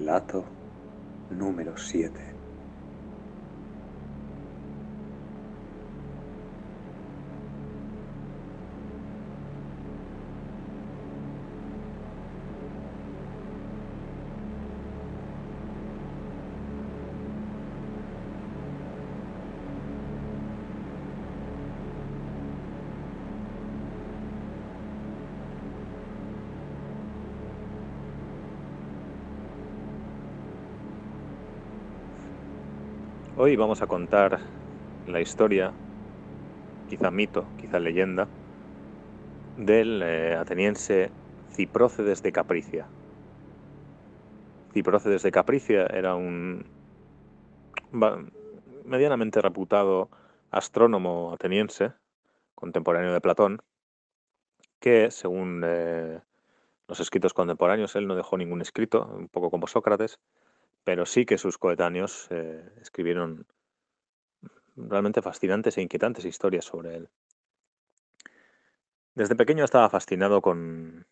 Relato número 7. Hoy vamos a contar la historia, quizá mito, quizá leyenda, del eh, ateniense Ciprócedes de Capricia. Ciprócedes de Capricia era un medianamente reputado astrónomo ateniense, contemporáneo de Platón, que según eh, los escritos contemporáneos, él no dejó ningún escrito, un poco como Sócrates, pero sí que sus coetáneos eh, escribieron realmente fascinantes e inquietantes historias sobre él. Desde pequeño estaba fascinado con,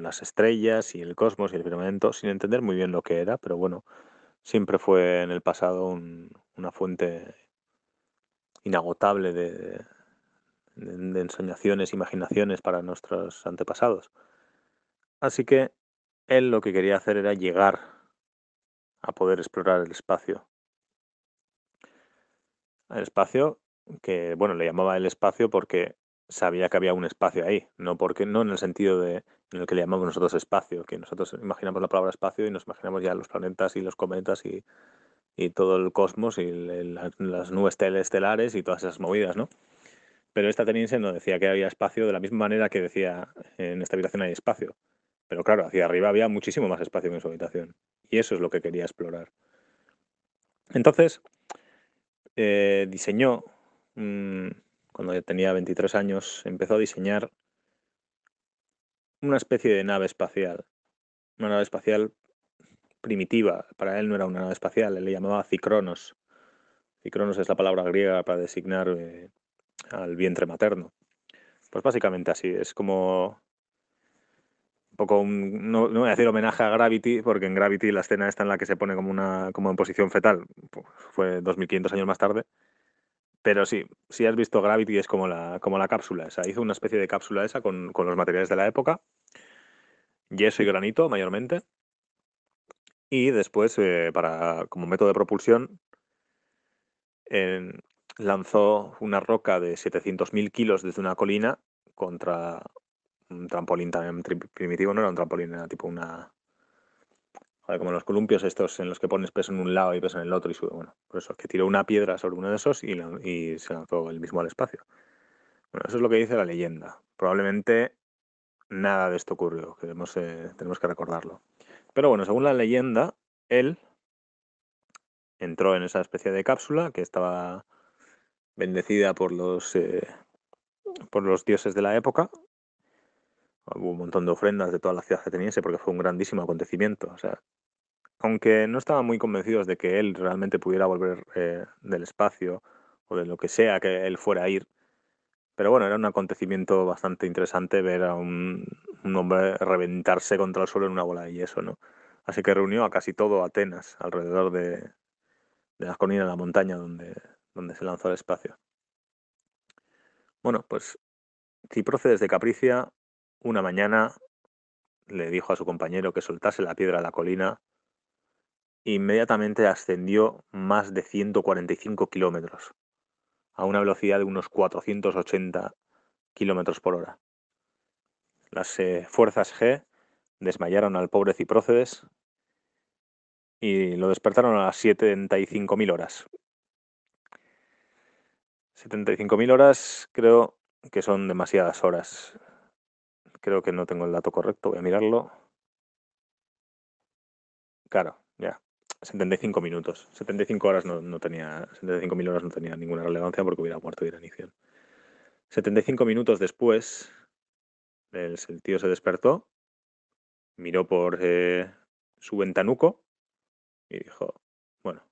las estrellas y el cosmos y el firmamento, sin entender muy bien lo que era, pero bueno, siempre fue en el pasado una fuente inagotable de, de, ensoñaciones, imaginaciones para nuestros antepasados. Así que él lo que quería hacer era llegar a poder explorar el espacio. El espacio que, bueno, le llamaba el espacio porque sabía que había un espacio ahí, no porque no en el sentido de en el que le llamamos nosotros espacio, que nosotros imaginamos la palabra espacio y nos imaginamos ya los planetas y los cometas y, todo el cosmos y las nubes estelares y todas esas movidas, ¿no? Pero esta ateniense no decía que había espacio de la misma manera que decía en esta habitación hay espacio. Pero claro, hacia arriba había muchísimo más espacio que en su habitación. Y eso es lo que quería explorar. Entonces, eh, diseñó, cuando ya tenía 23 años, empezó a diseñar una especie de nave espacial. Una nave espacial primitiva. Para él no era una nave espacial, él le llamaba Cicronos. Cicronos es la palabra griega para designar eh, al vientre materno. Pues básicamente así, es como no, voy a decir homenaje a Gravity, porque en Gravity la escena está en la que se pone como una como en posición fetal, fue 2500 años más tarde. Pero sí, si has visto Gravity es como la, como la cápsula esa. Hizo una especie de cápsula esa con, los materiales de la época, yeso y granito mayormente. Y después, eh, para, como método de propulsión, lanzó una roca de 700.000 kilos desde una colina contra un trampolín también primitivo, no era un trampolín, era tipo una... como los columpios estos en los que pones peso en un lado y peso en el otro y sube. Bueno, por eso, que tiró una piedra sobre uno de esos y, se lanzó el mismo al espacio. Bueno, eso es lo que dice la leyenda. Probablemente nada de esto ocurrió, que eh, tenemos que recordarlo. Pero bueno, según la leyenda, él entró en esa especie de cápsula que estaba bendecida por los, eh, por los dioses de la época Hubo un montón de ofrendas de toda la ciudad ateniense porque fue un grandísimo acontecimiento. O sea, aunque no estaban muy convencidos de que él realmente pudiera volver eh, del espacio o de lo que sea que él fuera a ir, pero bueno, era un acontecimiento bastante interesante ver a un, hombre reventarse contra el suelo en una bola de yeso, ¿no? Así que reunió a casi todo Atenas alrededor de, las colinas de la montaña donde, donde se lanzó al espacio. Bueno, pues Ciprocedes de Capricia una mañana le dijo a su compañero que soltase la piedra a la colina. Inmediatamente ascendió más de 145 kilómetros, a una velocidad de unos 480 kilómetros por hora. Las eh, fuerzas G desmayaron al pobre Ciprócedes y lo despertaron a las 75.000 horas. 75.000 horas creo que son demasiadas horas. Creo que no tengo el dato correcto, voy a mirarlo. Claro, ya. 75 minutos. 75 horas no, tenía. 75.000 horas no tenía ninguna relevancia porque hubiera muerto de inanición. 75 minutos después, el, tío se despertó, miró por eh, su ventanuco y dijo: Bueno,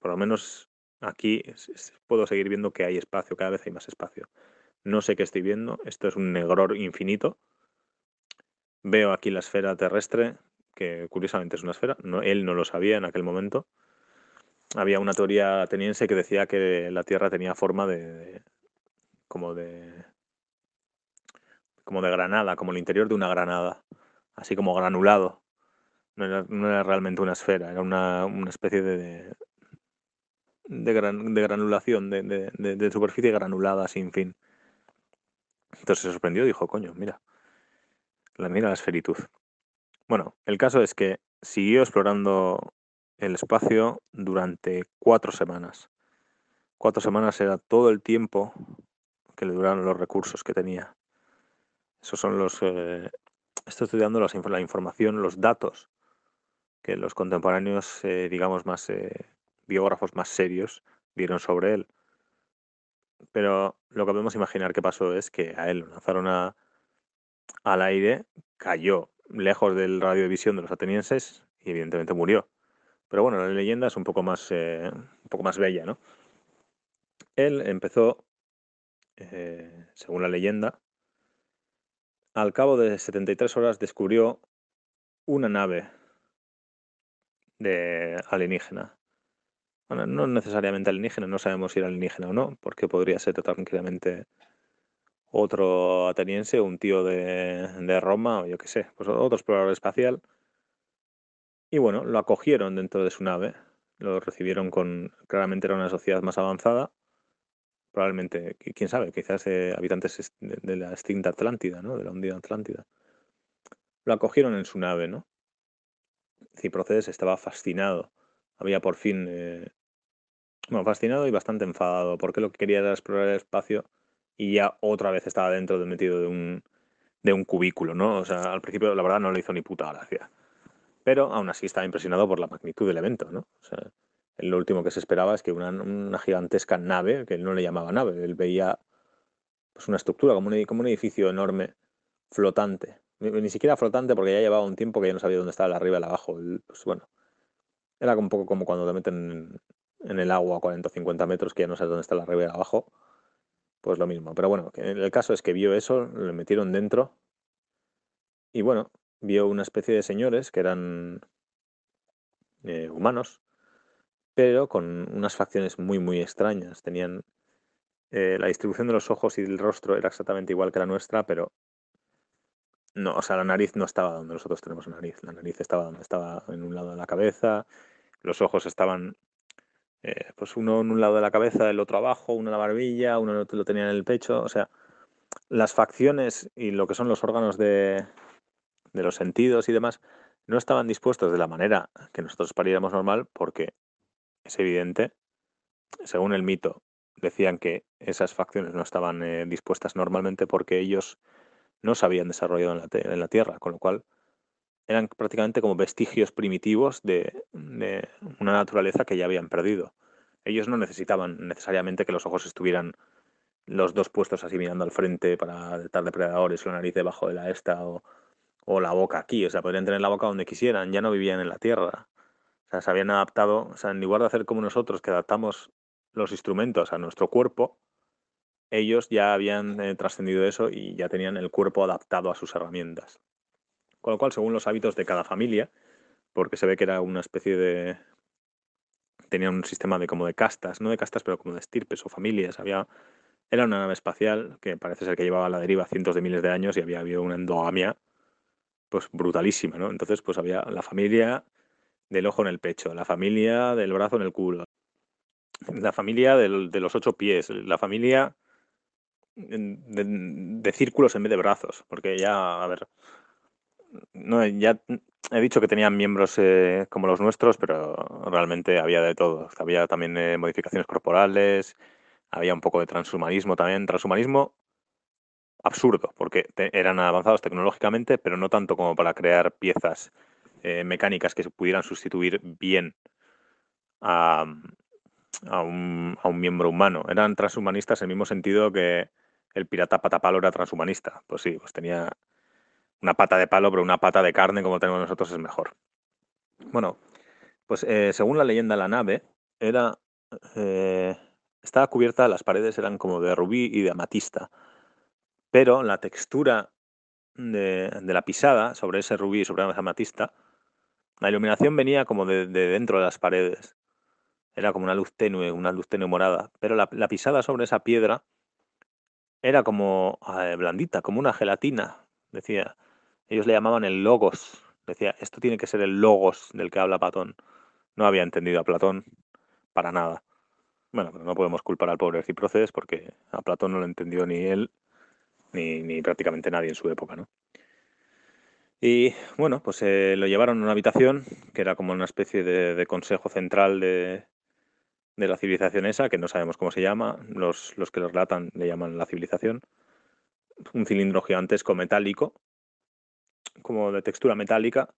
por lo menos aquí puedo seguir viendo que hay espacio, cada vez hay más espacio. No sé qué estoy viendo. Esto es un negror infinito. Veo aquí la esfera terrestre que curiosamente es una esfera. Él no lo sabía en aquel momento. Había una teoría ateniense que decía que la Tierra tenía forma de, como de como de granada, como el interior de una granada, así como granulado. No era, realmente una esfera, era una, especie de, de, granulación, de, de, superficie granulada sin fin. Entonces se sorprendió y dijo, coño, mira, la mira la esferitud. Bueno, el caso es que siguió explorando el espacio durante cuatro semanas. Cuatro semanas era todo el tiempo que le duraron los recursos que tenía. Esos son los... Eh, estoy estudiando la información, los datos que los contemporáneos, eh, digamos, más eh, biógrafos más serios dieron sobre él. Pero lo que podemos imaginar que pasó es que a él lo lanzaron al aire, cayó lejos del radio de visión de los atenienses y evidentemente murió. Pero bueno, la leyenda es un poco más, un poco más bella, ¿no? Él empezó eh, según la leyenda, al cabo de 73 horas descubrió una nave de alienígena. Bueno, no necesariamente alienígena, no sabemos si era alienígena o no, porque podría ser tranquilamente otro ateniense, un tío de, Roma o yo qué sé, pues otro explorador espacial. Y bueno, lo acogieron dentro de su nave, lo recibieron con, claramente era una sociedad más avanzada, probablemente, quién sabe, quizás habitantes de, la extinta Atlántida, ¿no? De la hundida Atlántida. Lo acogieron en su nave, ¿no? Ciprocedes estaba fascinado. Había por fin, eh, bueno, fascinado y bastante enfadado, porque lo que quería era explorar el espacio y ya otra vez estaba dentro de metido de un, de un cubículo, ¿no? O sea, al principio la verdad no le hizo ni puta gracia. Pero aún así estaba impresionado por la magnitud del evento, ¿no? O sea, lo último que se esperaba es que una, gigantesca nave, que él no le llamaba nave, él veía pues una estructura como un, como un edificio enorme, flotante. Ni, siquiera flotante porque ya llevaba un tiempo que ya no sabía dónde estaba el arriba y el abajo. pues bueno, era un poco como cuando te meten en, el agua a 40 o 50 metros que ya no sabes dónde está y el abajo. Pues lo mismo. Pero bueno, el caso es que vio eso, le metieron dentro y bueno, vio una especie de señores que eran eh, humanos, pero con unas facciones muy, muy extrañas. Tenían eh, la distribución de los ojos y del rostro era exactamente igual que la nuestra, pero no, o sea, la nariz no estaba donde nosotros tenemos nariz. La nariz estaba donde estaba en un lado de la cabeza, los ojos estaban, eh, pues uno en un lado de la cabeza, el otro abajo, uno en la barbilla, uno lo tenía en el pecho. O sea, las facciones y lo que son los órganos de, los sentidos y demás no estaban dispuestos de la manera que nosotros pariéramos normal porque es evidente, según el mito, decían que esas facciones no estaban eh, dispuestas normalmente porque ellos no se habían desarrollado en la, Tierra, con lo cual eran prácticamente como vestigios primitivos de, una naturaleza que ya habían perdido. Ellos no necesitaban necesariamente que los ojos estuvieran los dos puestos así mirando al frente para detectar depredadores, la nariz debajo de la esta o, o la boca aquí. O sea, podrían tener la boca donde quisieran, ya no vivían en la Tierra. O sea, se habían adaptado, o sea, en lugar de hacer como nosotros, que adaptamos los instrumentos a nuestro cuerpo, ellos ya habían eh, trascendido eso y ya tenían el cuerpo adaptado a sus herramientas. Con lo cual, según los hábitos de cada familia, porque se ve que era una especie de... Tenían un sistema de como de castas, no de castas, pero como de estirpes o familias. Había... Era una nave espacial que parece ser que llevaba a la deriva cientos de miles de años y había habido una endogamia pues brutalísima, ¿no? Entonces, pues había la familia del ojo en el pecho, la familia del brazo en el culo, la familia de los ocho pies, la familia de, círculos en vez de brazos, porque ya, a ver, no, ya he dicho que tenían miembros eh, como los nuestros, pero realmente había de todo. Había también eh, modificaciones corporales, había un poco de transhumanismo también. Transhumanismo absurdo, porque eran avanzados tecnológicamente, pero no tanto como para crear piezas eh, mecánicas que se pudieran sustituir bien a, un, miembro humano. Eran transhumanistas en el mismo sentido que el pirata patapalo era transhumanista. Pues sí, pues tenía una pata de palo, pero una pata de carne como tenemos nosotros es mejor. Bueno, pues eh, según la leyenda, la nave era eh, estaba cubierta, las paredes eran como de rubí y de amatista, pero la textura de, la pisada sobre ese rubí y sobre esa amatista La iluminación venía como de, dentro de las paredes. Era como una luz tenue, una luz tenue morada. Pero la, pisada sobre esa piedra era como eh, blandita, como una gelatina. Decía, ellos le llamaban el logos. Decía, esto tiene que ser el logos del que habla Platón. No había entendido a Platón para nada. Bueno, pero no podemos culpar al pobre Ciproces porque a Platón no lo entendió ni él ni, prácticamente nadie en su época, ¿no? Y bueno, pues eh, lo llevaron a una habitación que era como una especie de, consejo central de, la civilización esa, que no sabemos cómo se llama, los, los que lo relatan le llaman la civilización. Un cilindro gigantesco metálico, como de textura metálica,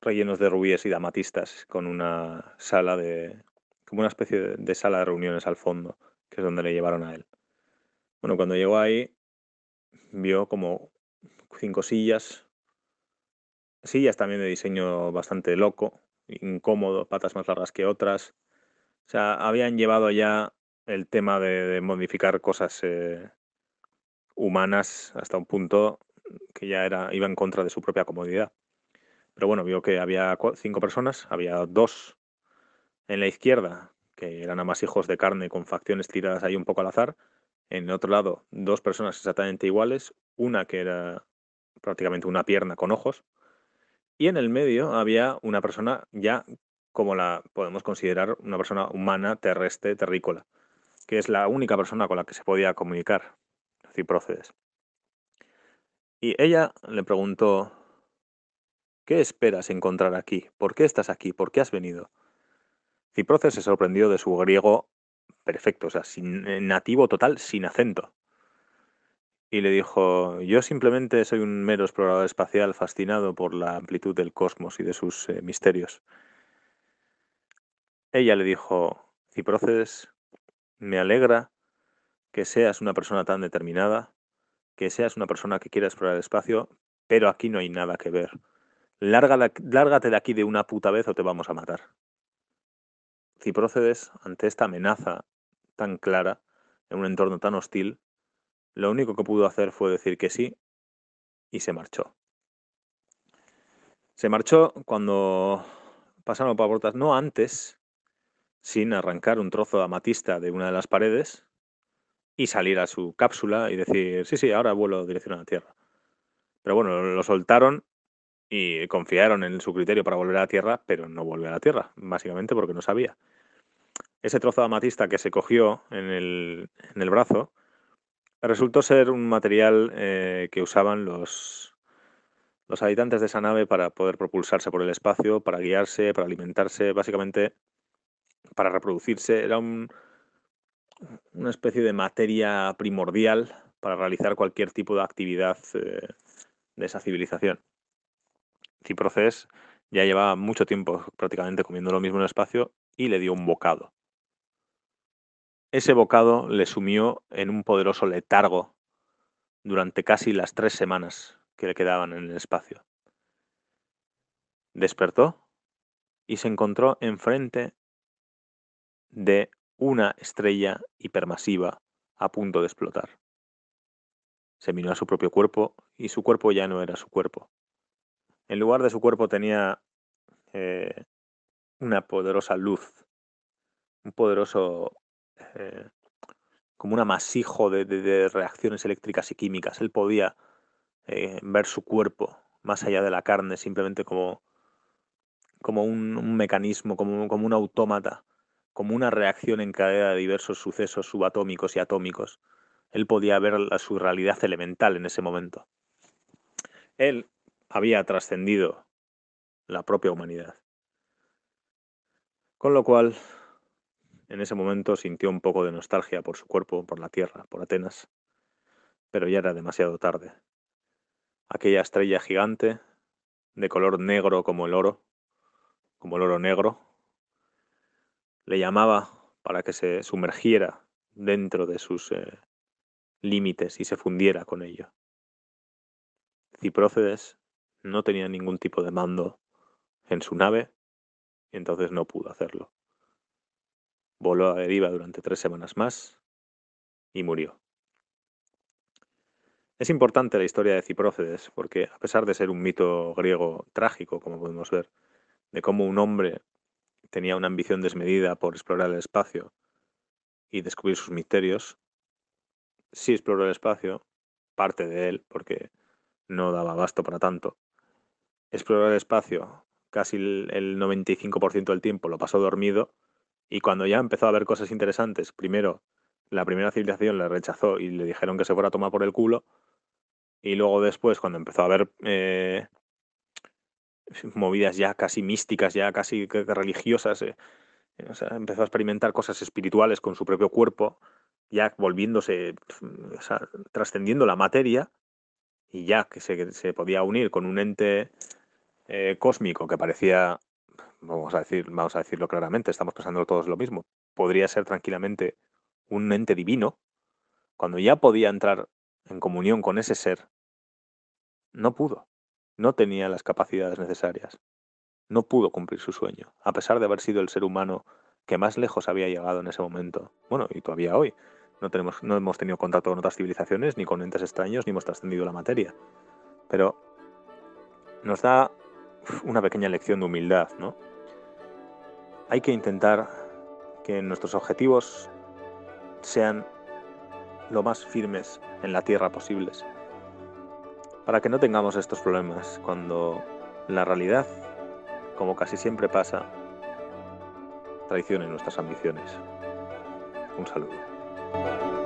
rellenos de rubíes y damatistas, con una sala de. como una especie de sala de reuniones al fondo, que es donde le llevaron a él. Bueno, cuando llegó ahí, vio como cinco sillas sillas también de diseño bastante loco, incómodo, patas más largas que otras. O sea, habían llevado ya el tema de, modificar cosas eh, humanas hasta un punto que ya era, iba en contra de su propia comodidad. Pero bueno, vio que había cinco personas, había dos en la izquierda, que eran amasijos de carne con facciones tiradas ahí un poco al azar. En el otro lado, dos personas exactamente iguales, una que era prácticamente una pierna con ojos, y en el medio había una persona ya como la podemos considerar una persona humana, terrestre, terrícola, que es la única persona con la que se podía comunicar, Ciprócedes. Y ella le preguntó, ¿qué esperas encontrar aquí? ¿Por qué estás aquí? ¿Por qué has venido? Ciprócedes se sorprendió de su griego perfecto, o sea, eh, nativo total, sin acento y le dijo, yo simplemente soy un mero explorador espacial fascinado por la amplitud del cosmos y de sus eh, misterios. Ella le dijo, Ciproces, me alegra que seas una persona tan determinada, que seas una persona que quiera explorar el espacio, pero aquí no hay nada que ver. lárgate de aquí de una puta vez o te vamos a matar. Ciprócedes, ante esta amenaza tan clara, en un entorno tan hostil, lo único que pudo hacer fue decir que sí y se marchó. Se marchó cuando pasaron por puertas, no antes, sin arrancar un trozo de amatista de una de las paredes y salir a su cápsula y decir, sí, sí, ahora vuelo dirección a la Tierra. Pero bueno, lo soltaron y confiaron en su criterio para volver a la Tierra, pero no volvió a la Tierra, básicamente porque no sabía. Ese trozo de amatista que se cogió en el, en el brazo Resultó ser un material eh, que usaban los, los habitantes de esa nave para poder propulsarse por el espacio, para guiarse, para alimentarse, básicamente para reproducirse. Era un, una especie de materia primordial para realizar cualquier tipo de actividad eh, de esa civilización. Ciproces ya llevaba mucho tiempo prácticamente comiendo lo mismo en el espacio y le dio un bocado. Ese bocado le sumió en un poderoso letargo durante casi las tres semanas que le quedaban en el espacio. Despertó y se encontró enfrente de una estrella hipermasiva a punto de explotar. Se miró a su propio cuerpo y su cuerpo ya no era su cuerpo. En lugar de su cuerpo tenía eh, una poderosa luz, un poderoso eh, como un amasijo de, reacciones eléctricas y químicas. Él podía eh, ver su cuerpo más allá de la carne, simplemente como, como un, mecanismo, como, como un autómata, como una reacción en cadena de diversos sucesos subatómicos y atómicos. Él podía ver la, su realidad elemental en ese momento. Él había trascendido la propia humanidad. Con lo cual, en ese momento sintió un poco de nostalgia por su cuerpo, por la tierra, por Atenas, pero ya era demasiado tarde. Aquella estrella gigante, de color negro como el oro, como el oro negro, le llamaba para que se sumergiera dentro de sus eh, límites y se fundiera con ello. Ciprócedes no tenía ningún tipo de mando en su nave entonces no pudo hacerlo. Voló a deriva durante tres semanas más y murió. Es importante la historia de Ciprócedes porque, a pesar de ser un mito griego trágico, como podemos ver, de cómo un hombre tenía una ambición desmedida por explorar el espacio y descubrir sus misterios, sí exploró el espacio, parte de él, porque no daba abasto para tanto. Exploró el espacio casi el 95% del tiempo, lo pasó dormido, y cuando ya empezó a ver cosas interesantes, primero la primera civilización le rechazó y le dijeron que se fuera a tomar por el culo, y luego después, cuando empezó a ver eh, movidas ya casi místicas, ya casi religiosas, eh, empezó a experimentar cosas espirituales con su propio cuerpo, ya volviéndose, trascendiendo la materia, y ya que se, podía unir con un ente eh, cósmico que parecía, vamos a, decir, vamos a decirlo claramente, estamos pensando todos lo mismo, podría ser tranquilamente un ente divino, cuando ya podía entrar en comunión con ese ser, no pudo, no tenía las capacidades necesarias, no pudo cumplir su sueño, a pesar de haber sido el ser humano que más lejos había llegado en ese momento, bueno, y todavía hoy. No, tenemos, no hemos tenido contacto con otras civilizaciones, ni con entes extraños, ni hemos trascendido la materia. Pero nos da una pequeña lección de humildad, ¿no? Hay que intentar que nuestros objetivos sean lo más firmes en la tierra posibles, para que no tengamos estos problemas cuando la realidad, como casi siempre pasa, traicione nuestras ambiciones. Un saludo.